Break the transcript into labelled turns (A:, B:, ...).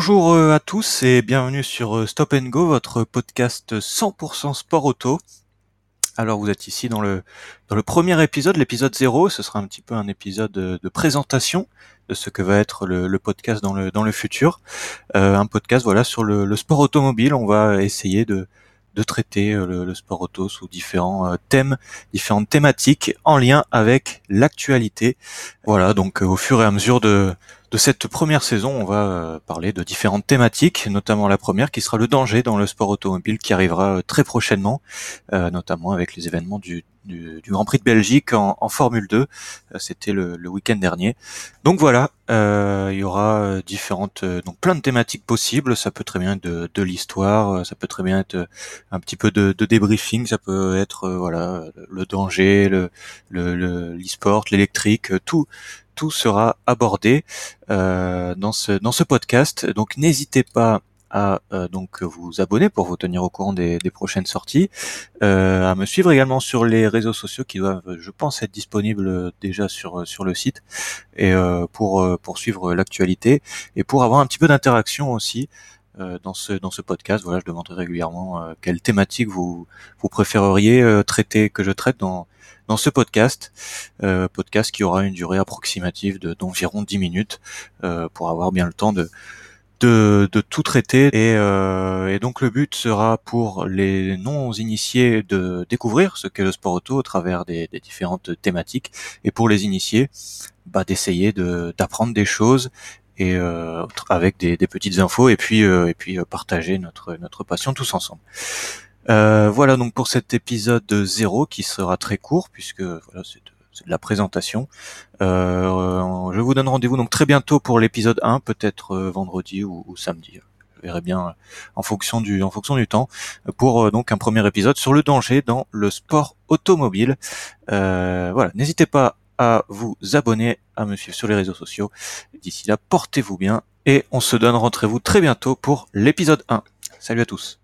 A: Bonjour euh, à tous et bienvenue sur euh, Stop and Go, votre podcast 100% sport auto. Alors vous êtes ici dans le dans le premier épisode, l'épisode 0, ce sera un petit peu un épisode de, présentation de ce que va être le, podcast dans le dans le futur. Euh, un podcast voilà sur le, sport automobile, on va essayer de de traiter le, sport auto sous différents thèmes, différentes thématiques en lien avec l'actualité. Voilà, donc au fur et à mesure de de cette première saison, on va euh, parler de différentes thématiques, notamment la première qui sera le danger dans le sport automobile qui arrivera euh, très prochainement, euh, notamment avec les événements du, Grand Prix de Belgique en, Formule 2. C'était le, week-end dernier. Donc voilà, il y aura différentes, donc plein de thématiques possibles. Ça peut très bien être de, l'histoire, ça peut très bien être un petit peu de, débriefing, ça peut être voilà le danger, le l'e-sport, l'électrique, tout sera abordé euh, dans ce dans ce podcast. Donc n'hésitez pas à euh, donc vous abonner pour vous tenir au courant des, prochaines sorties, euh, à me suivre également sur les réseaux sociaux qui doivent, je pense, être disponibles déjà sur sur le site et pour poursuivre l'actualité et pour avoir un petit peu d'interaction aussi dans ce dans ce podcast. Voilà, je demanderai régulièrement quelle thématique vous vous préféreriez traiter que je traite dans dans ce podcast, euh, podcast qui aura une durée approximative de d'environ 10 minutes euh, pour avoir bien le temps de de, de tout traiter. Et, euh, et, donc le but sera pour les non initiés de découvrir ce qu'est le sport auto au travers des, des différentes thématiques. Et pour les initiés bah, d'essayer de d'apprendre des choses et euh, avec des, des, petites infos et puis euh, et puis partager notre notre passion tous ensemble. Euh, voilà donc pour cet épisode 0 qui sera très court puisque voilà c'est de, la présentation. Euh, je vous donne rendez-vous donc très bientôt pour l'épisode 1, peut-être euh, vendredi ou, samedi. Je verrai bien en fonction du en fonction du temps pour donc un premier épisode sur le danger dans le sport automobile. voilà, n'hésitez pas à vous abonner, à me suivre sur les réseaux sociaux. D'ici là, portez-vous bien et on se donne rendez-vous très bientôt pour l'épisode 1. Salut à tous.